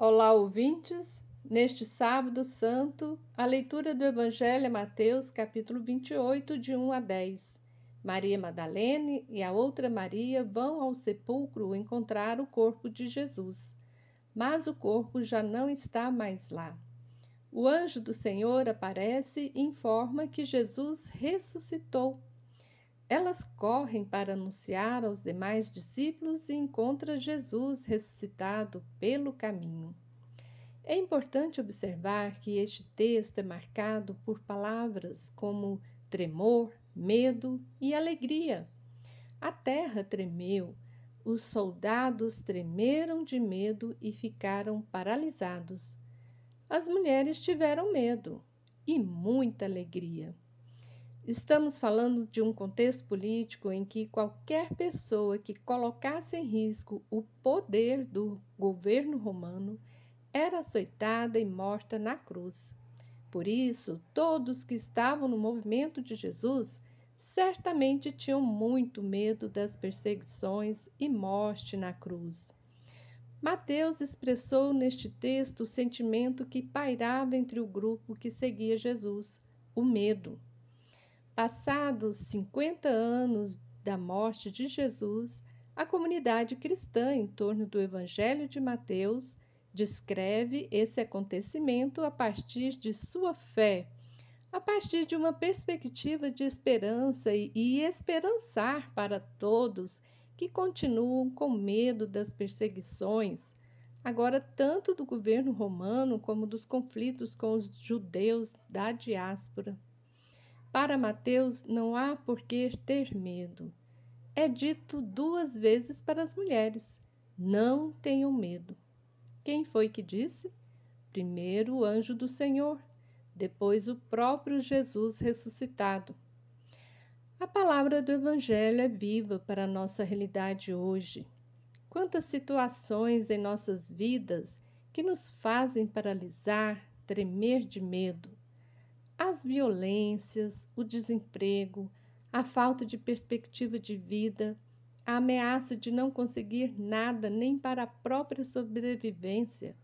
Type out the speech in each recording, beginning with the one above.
Olá, ouvintes! Neste sábado santo, a leitura do Evangelho é Mateus, capítulo 28, de 1 a 10. Maria Madalene e a outra Maria vão ao sepulcro encontrar o corpo de Jesus, mas o corpo já não está mais lá. O anjo do Senhor aparece e informa que Jesus ressuscitou. Elas correm para anunciar aos demais discípulos e encontram Jesus ressuscitado pelo caminho. É importante observar que este texto é marcado por palavras como tremor, medo e alegria. A terra tremeu, os soldados tremeram de medo e ficaram paralisados. As mulheres tiveram medo e muita alegria. Estamos falando de um contexto político em que qualquer pessoa que colocasse em risco o poder do governo romano era açoitada e morta na cruz. Por isso, todos que estavam no movimento de Jesus certamente tinham muito medo das perseguições e morte na cruz. Mateus expressou neste texto o sentimento que pairava entre o grupo que seguia Jesus: o medo. Passados 50 anos da morte de Jesus, a comunidade cristã em torno do Evangelho de Mateus descreve esse acontecimento a partir de sua fé, a partir de uma perspectiva de esperança e, esperançar para todos que continuam com medo das perseguições, agora tanto do governo romano como dos conflitos com os judeus da diáspora. Para Mateus não há por que ter medo. É dito duas vezes para as mulheres: não tenham medo. Quem foi que disse? Primeiro o anjo do Senhor, depois o próprio Jesus ressuscitado. A palavra do Evangelho é viva para a nossa realidade hoje. Quantas situações em nossas vidas que nos fazem paralisar, tremer de medo as violências, o desemprego, a falta de perspectiva de vida, a ameaça de não conseguir nada nem para a própria sobrevivência,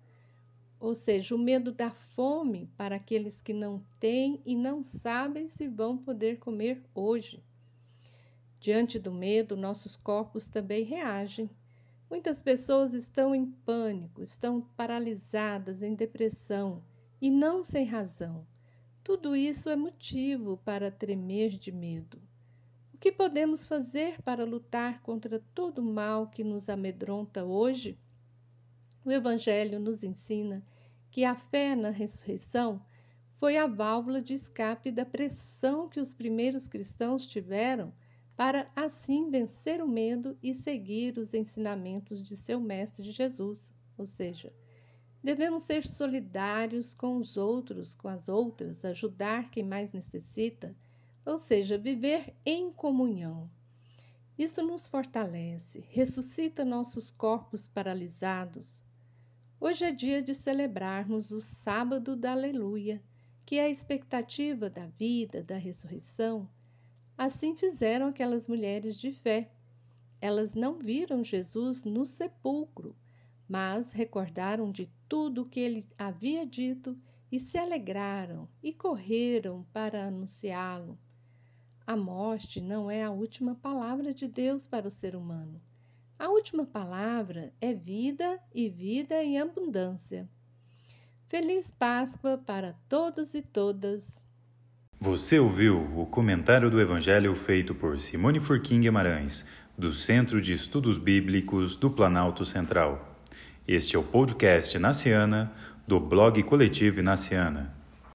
ou seja, o medo da fome para aqueles que não têm e não sabem se vão poder comer hoje. Diante do medo, nossos corpos também reagem. Muitas pessoas estão em pânico, estão paralisadas, em depressão e não sem razão. Tudo isso é motivo para tremer de medo. O que podemos fazer para lutar contra todo o mal que nos amedronta hoje? O Evangelho nos ensina que a fé na ressurreição foi a válvula de escape da pressão que os primeiros cristãos tiveram para assim vencer o medo e seguir os ensinamentos de seu Mestre Jesus, ou seja, Devemos ser solidários com os outros, com as outras, ajudar quem mais necessita, ou seja, viver em comunhão. Isso nos fortalece, ressuscita nossos corpos paralisados. Hoje é dia de celebrarmos o sábado da Aleluia, que é a expectativa da vida, da ressurreição. Assim fizeram aquelas mulheres de fé. Elas não viram Jesus no sepulcro, mas recordaram de tudo o que ele havia dito e se alegraram e correram para anunciá-lo. A morte não é a última palavra de Deus para o ser humano. A última palavra é vida e vida em abundância. Feliz Páscoa para todos e todas. Você ouviu o comentário do Evangelho feito por Simone Furquim Guimarães, do Centro de Estudos Bíblicos do Planalto Central. Este é o podcast Naciana, do blog Coletivo Naciana.